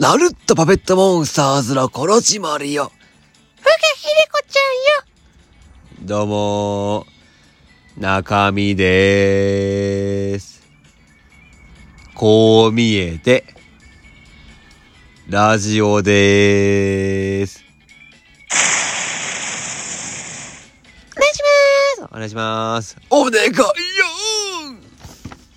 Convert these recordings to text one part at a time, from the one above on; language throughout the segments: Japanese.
ナルットパペットモンスターズのコロチマリよ。ふがひでこちゃんよ。どうもー、中身でーす。こう見えて、ラジオでーす。お願いします。お願いします。お願いよ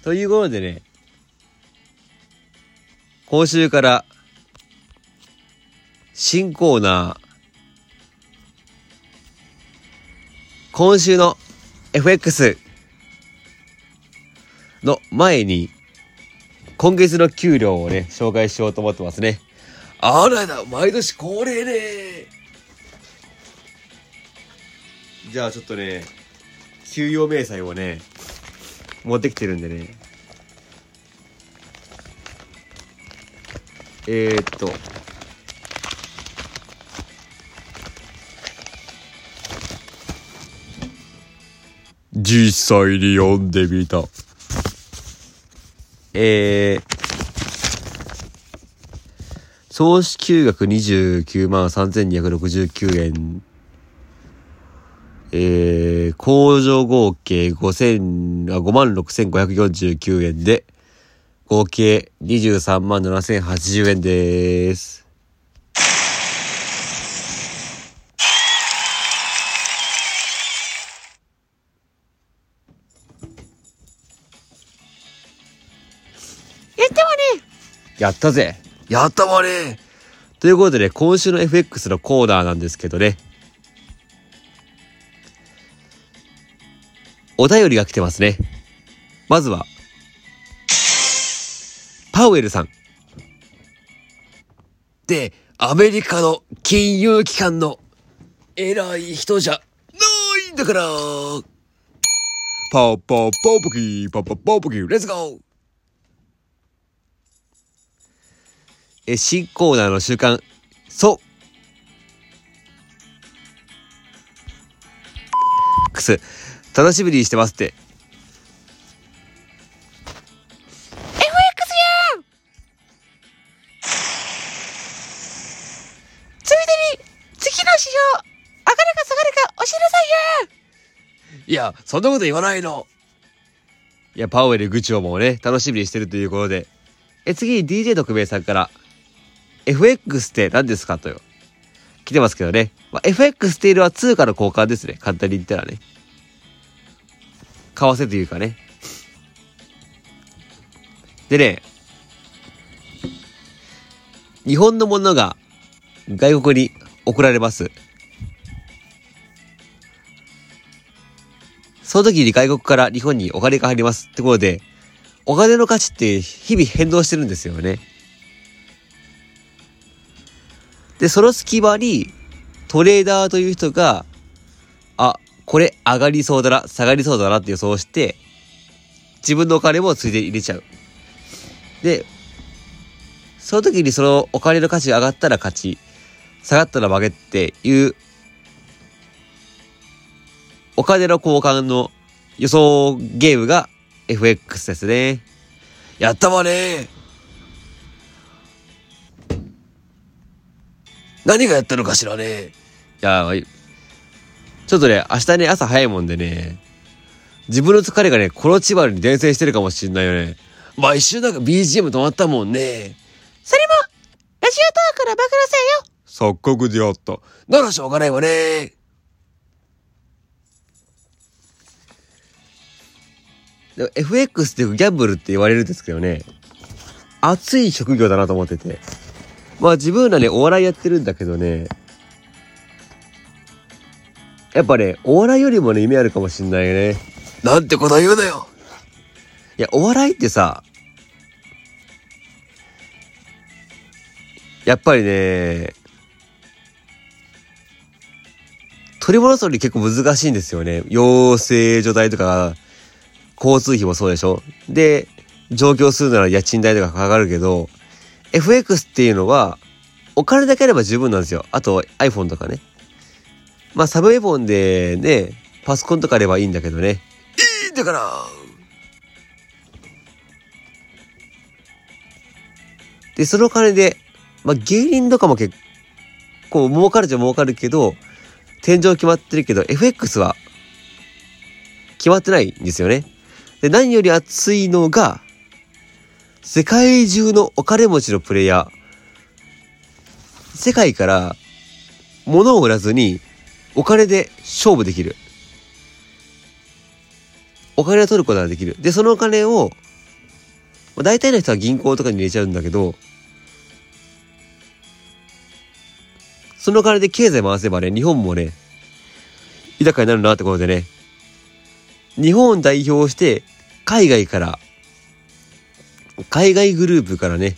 ーということでね、今週から、新コーナー、今週の FX の前に、今月の給料をね、紹介しようと思ってますね。あらだ、毎年恒例ね。じゃあちょっとね、給与明細をね、持ってきてるんでね。えー、っと。実際に読んでみた。えー、総支給額29万3269円。えー、控除合計5000、あ、56,549円で、合計23万7080円です。やったわね。やったぜやったわねということでね、今週の FX のコーナーなんですけどね。お便りが来てますね。まずは、パウエルさん。で、アメリカの金融機関の偉い人じゃないんだから。パーパーパーポキー、パーパーパーポキー、レッツゴーえ、新コーナーの週刊、そう。くす、楽しみにしてますって。いや、そんなこと言わないの。いや、パウエル議長もね、楽しみにしてるということで。え、次に DJ 特命さんから、FX って何ですかとよ。来てますけどね。まあ、FX っていうのは通貨の交換ですね。簡単に言ったらね。為替というかね。でね、日本のものが外国に送られます。その時に外国から日本にお金が入りますってことで、お金の価値って日々変動してるんですよね。で、その隙間にトレーダーという人が、あ、これ上がりそうだな、下がりそうだなって予想して、自分のお金もついで入れちゃう。で、その時にそのお金の価値が上がったら勝ち、下がったら負けっていうお金の交換の予想ゲームが FX ですね。やったわね何がやったのかしらねいや、ちょっとね、明日ね、朝早いもんでね、自分の疲れがね、コロチバルに伝染してるかもしんないよね。毎週なんか BGM 止まったもんね。それも、ラジオトークの暴露せよ錯覚であった。ならしょうがないわね。FX ってギャンブルって言われるんですけどね、熱い職業だなと思ってて。まあ自分らね、お笑いやってるんだけどね、やっぱね、お笑いよりもね、夢あるかもしんないよね。なんてこと言うなよいや、お笑いってさ、やっぱりね、取り戻すのに結構難しいんですよね。養成所代とか、交通費もそうでしょ？で、上京するなら家賃代とかかかるけど、FX っていうのは、お金だけあれば十分なんですよ。あと iPhone とかね。まあサブウェポンでね、パソコンとかあればいいんだけどね。いいんだからで、そのお金でまあ、芸人とかも結構儲かるじゃ儲かるけど、天井決まってるけど、FX は決まってないんですよね。で、何より熱いのが、世界中のお金持ちのプレイヤー、世界から物を売らずにお金で勝負できる。お金を取ることができる。で、そのお金を、まあ大体の人は銀行とかに入れちゃうんだけど、そのお金で経済回せばね、日本もね、豊かになるなってことでね、日本代表して海外から、海外グループからね、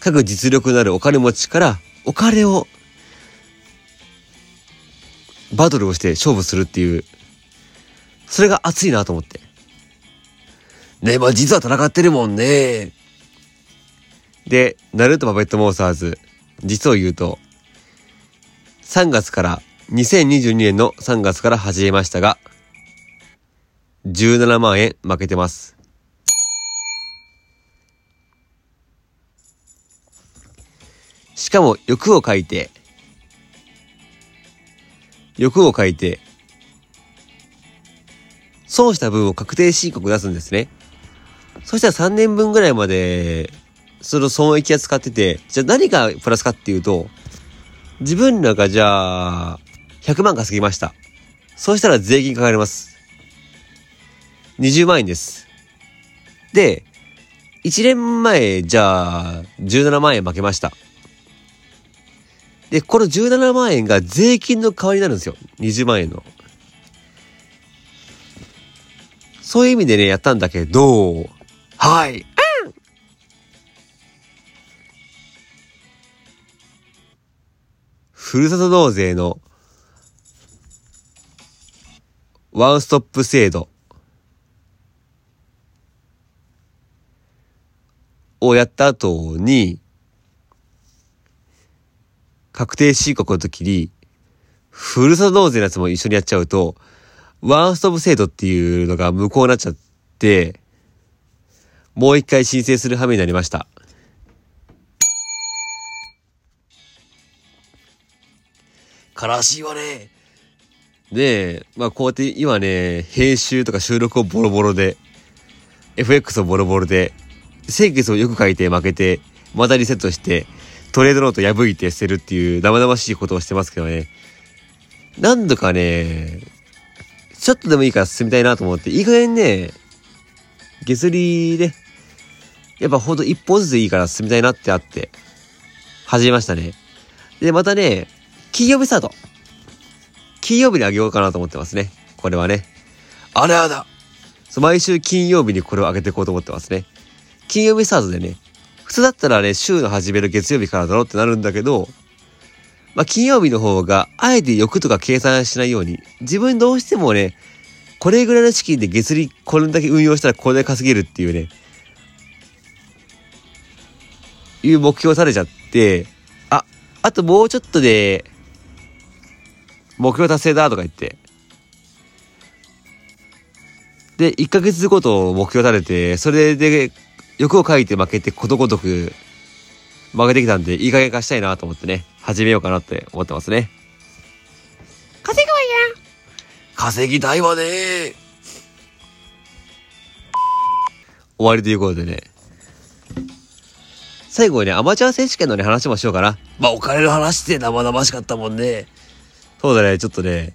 各実力のあるお金持ちからお金をバトルをして勝負するっていう、それが熱いなと思って。ねまあ実は戦ってるもんね。で、ナルトパペットモンスターズ、実を言うと、3月から、2022年の3月から始めましたが、17万円負けてます。しかも欲を書いて、欲を書いて、損した分を確定申告出すんですね。そしたら3年分ぐらいまで、その損益は使ってて、じゃあ何がプラスかっていうと、自分らがじゃあ、100万稼ぎました。そうしたら税金かかります。20万円です。で、1年前、じゃあ、17万円負けました。で、この17万円が税金の代わりになるんですよ。20万円の。そういう意味でね、やったんだけど、はい。ふるさと納税のワンストップ制度をやった後に、確定申告の時に、ふるさと納税のやつも一緒にやっちゃうと、ワンストップ制度っていうのが無効になっちゃって、もう一回申請する羽目になりました。悲しいわね。で、まあこうやって今ね、編集とか収録をボロボロで、FX をボロボロで、先月をよく書いて負けて、またリセットして、トレードノート破いて捨てるっていう生々しいことをしてますけどね。何度かね、ちょっとでもいいから進みたいなと思って、いい加減ね、月利で、やっぱほんと一本ずつでいいから進みたいなってあって、始めましたね。で、またね、金曜日スタート。金曜日にあげようかなと思ってますね。これはね。あれあだそう、毎週金曜日にこれを上げていこうと思ってますね。金曜日スタートでね、普通だったらね、週の始める月曜日からだろってなるんだけど、まあ、金曜日の方が、あえて欲とか計算しないように、自分どうしてもね、これぐらいの資金で月利これだけ運用したらこれだけ稼げるっていうね、いう目標を立てちゃって、あ、あともうちょっとで、目標達成だとか言って。で、1ヶ月ごと目標立てて、それで欲を書いて負けてことごとく負けてきたんで、いい加減化したいなと思ってね、始めようかなって思ってますね。稼ぐわや。稼ぎたいわね終わりということでね。最後にね、アマチュア選手権のね、話もしようかな。まあ、お金の話って生々しかったもんね。そうだね、ちょっとね、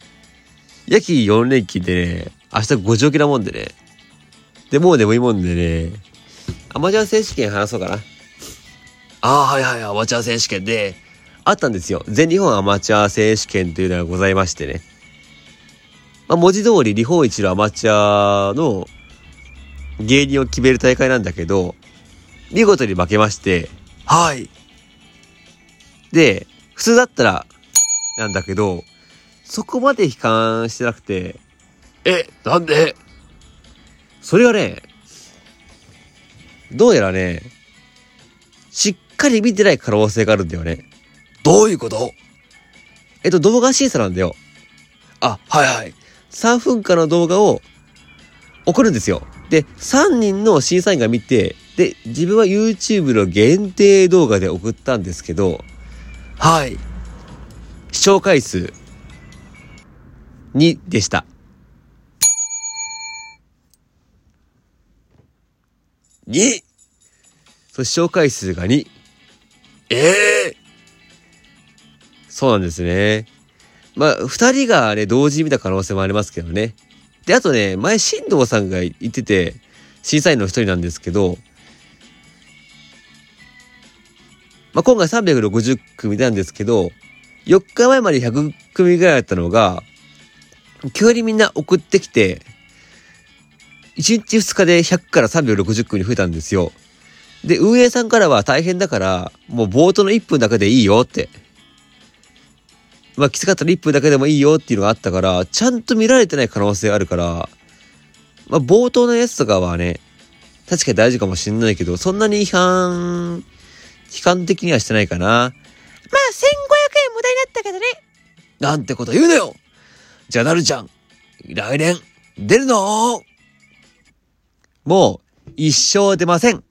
夜勤4連勤でね、明日5時起きなもんでね。で、もうでもいいもんでね、アマチュア選手権話そうかな。ああ、はいはい、アマチュア選手権で、あったんですよ。全日本アマチュア選手権というのがございましてね。まあ、文字通り日本一のアマチュアの芸人を決める大会なんだけど、見事に負けまして、はい。で、普通だったら、なんだけど、そこまで悲観してなくて、え、なんで？それがね、どうやらね、しっかり見てない可能性があるんだよね。どういうこと？えっと、動画審査なんだよ。あ、はいはい。3分間の動画を送るんですよ。で、3人の審査員が見て、で、自分は YouTube の限定動画で送ったんですけど、はい。視聴回数2でした。2! そう、視聴回数が2。ええそうなんですね。まあ、二人がね、同時に見た可能性もありますけどね。で、あとね、前、新藤さんが言ってて、審査員の一人なんですけど、まあ、今回360組なんですけど、4日前まで100組ぐらいだったのが、急にみんな送ってきて、1日2日で100から360組に増えたんですよ。で、運営さんからは大変だから、もう冒頭の1分だけでいいよって。まあ、きつかったら1分だけでもいいよっていうのがあったから、ちゃんと見られてない可能性あるから、まあ、冒頭のやつとかはね、確かに大事かもしんないけど、そんなに違反、悲観的にはしてないかな。まあ、1500円無駄になったけどね。なんてこと言うなよじゃあなるちゃん、来年、出るのもう、一生出ません。